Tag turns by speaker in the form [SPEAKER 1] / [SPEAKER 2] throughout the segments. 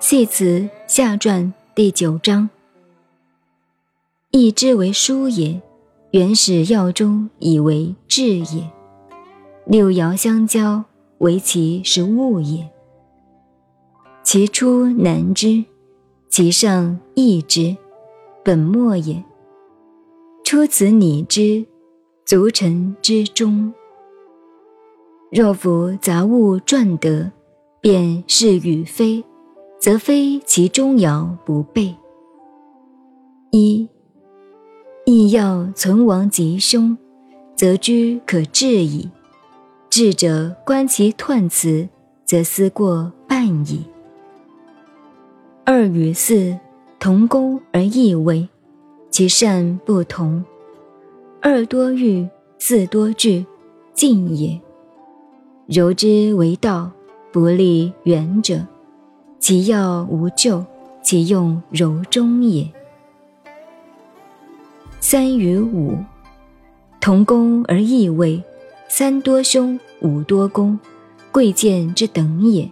[SPEAKER 1] 系辞下传第九章。义之为书也，原始药中以为治也。六爻相交，为其是物也。其出难知，其上易之，本末也。出此拟之，足臣之中。若夫杂物撰得，便是与非。则非其中爻不备。一，亦要存亡吉凶，则居可治矣。智者观其断辞，则思过半矣。二与四同工而异位，其善不同。二多欲，四多惧，进也。柔之为道，不利远者。其要无咎，其用柔中也。三与五，同工而异位，三多凶，五多功，贵贱之等也。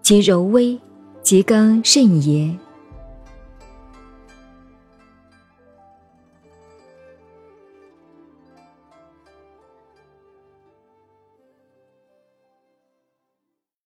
[SPEAKER 1] 其柔微，其刚甚也。